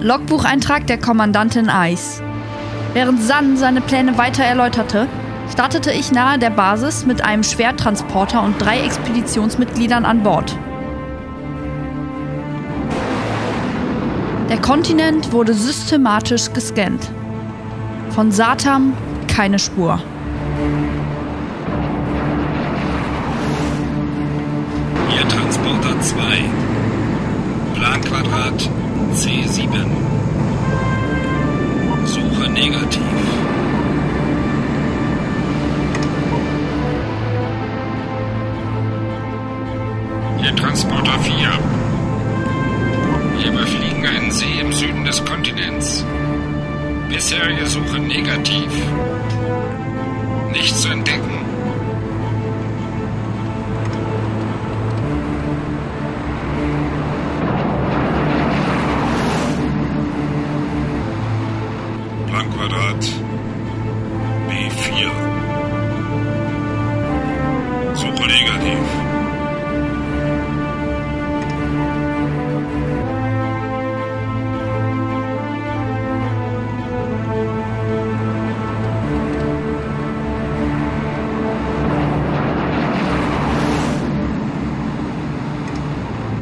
Logbucheintrag der Kommandantin Eis. Während San seine Pläne weiter erläuterte, startete ich nahe der Basis mit einem Schwertransporter und drei Expeditionsmitgliedern an Bord. Der Kontinent wurde systematisch gescannt. Von Satam keine Spur. Hier Transporter 2. Planquadrat C7. Suche negativ. Hier Transporter 4. Wir überfliegen einen See im Süden des Kontinents. Bisherige Suche negativ. Nichts zu entdecken. Planquadrat B4. Suche negativ.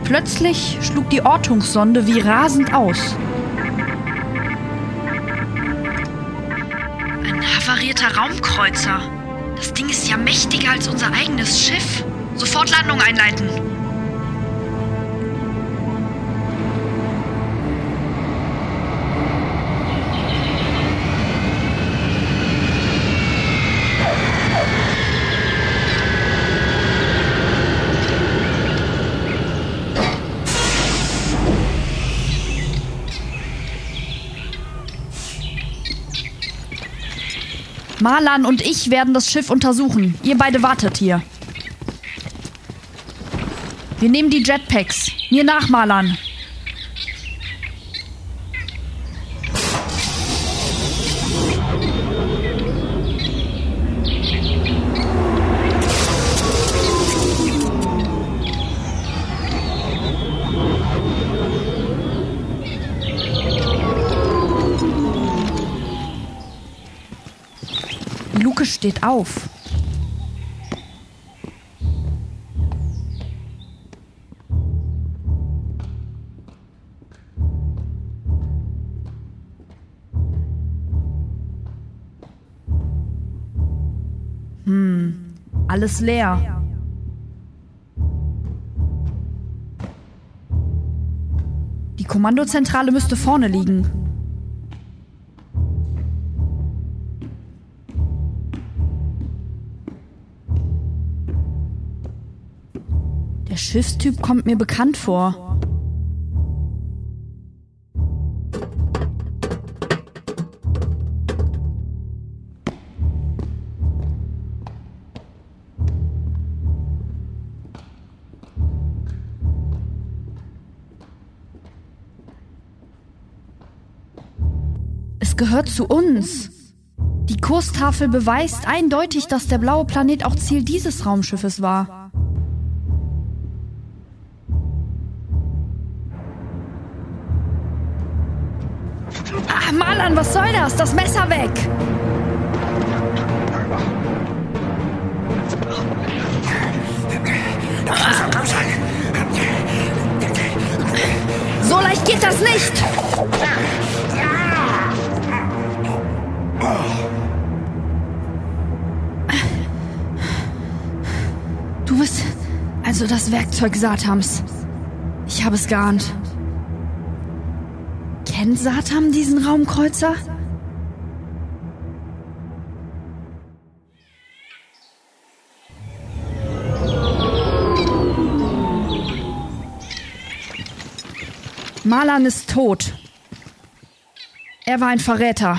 Plötzlich schlug die Ortungssonde wie rasend aus. Ein havarierter Raumkreuzer. Das Ding ist ja mächtiger als unser eigenes Schiff. Sofort Landung einleiten. Marlan und ich werden das Schiff untersuchen. Ihr beide wartet hier. Wir nehmen die Jetpacks. Mir nach, Marlan. Luke steht auf. Hm, alles leer. Die Kommandozentrale müsste vorne liegen. Der Schiffstyp kommt mir bekannt vor. Es gehört zu uns. Die Kurstafel beweist eindeutig, dass der blaue Planet auch Ziel dieses Raumschiffes war. Ah, Malan, was soll das? Das Messer weg! So leicht geht das nicht! Du bist also das Werkzeug Satams. Ich habe es geahnt. Kennt Satam diesen Raumkreuzer? Malan ist tot. Er war ein Verräter.